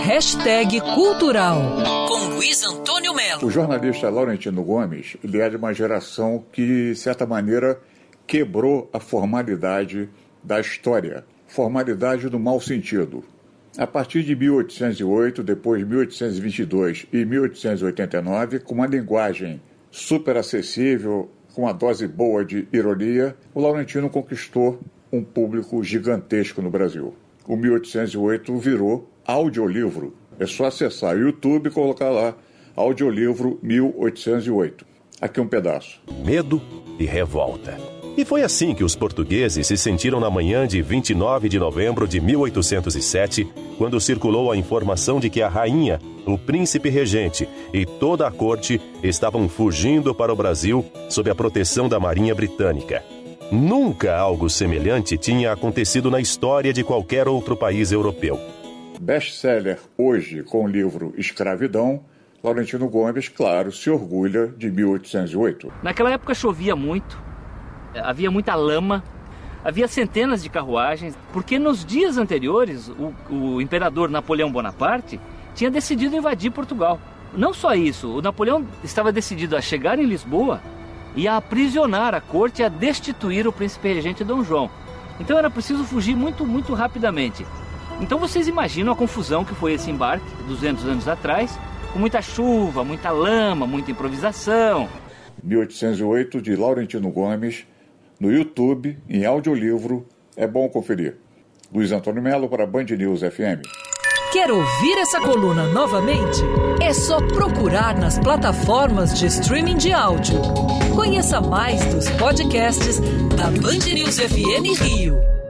Hashtag Cultural com Luiz Antônio Melo. O jornalista Laurentino Gomes ele é de uma geração que, de certa maneira, quebrou a formalidade da história. Formalidade no mau sentido. A partir de 1808, depois 1822 e 1889, com uma linguagem super acessível, com uma dose boa de ironia, o Laurentino conquistou um público gigantesco no Brasil. O 1808 virou audiolivro. É só acessar o YouTube e colocar lá audiolivro 1808. Aqui um pedaço. Medo e revolta. E foi assim que os portugueses se sentiram na manhã de 29 de novembro de 1807, quando circulou a informação de que a rainha, o príncipe regente e toda a corte estavam fugindo para o Brasil sob a proteção da Marinha Britânica. Nunca algo semelhante tinha acontecido na história de qualquer outro país europeu. Best-seller hoje com o livro Escravidão, Laurentino Gomes, claro, se orgulha de 1808. Naquela época chovia muito, havia muita lama, havia centenas de carruagens, porque nos dias anteriores o, o imperador Napoleão Bonaparte tinha decidido invadir Portugal. Não só isso, o Napoleão estava decidido a chegar em Lisboa e a aprisionar a corte e a destituir o príncipe regente Dom João. Então era preciso fugir muito, muito rapidamente. Então vocês imaginam a confusão que foi esse embarque 200 anos atrás, com muita chuva, muita lama, muita improvisação. 1808 de Laurentino Gomes, no YouTube, em audiolivro, é bom conferir. Luiz Antônio Melo para Band News FM. Quer ouvir essa coluna novamente? É só procurar nas plataformas de streaming de áudio. Conheça mais dos podcasts da Band News FM Rio.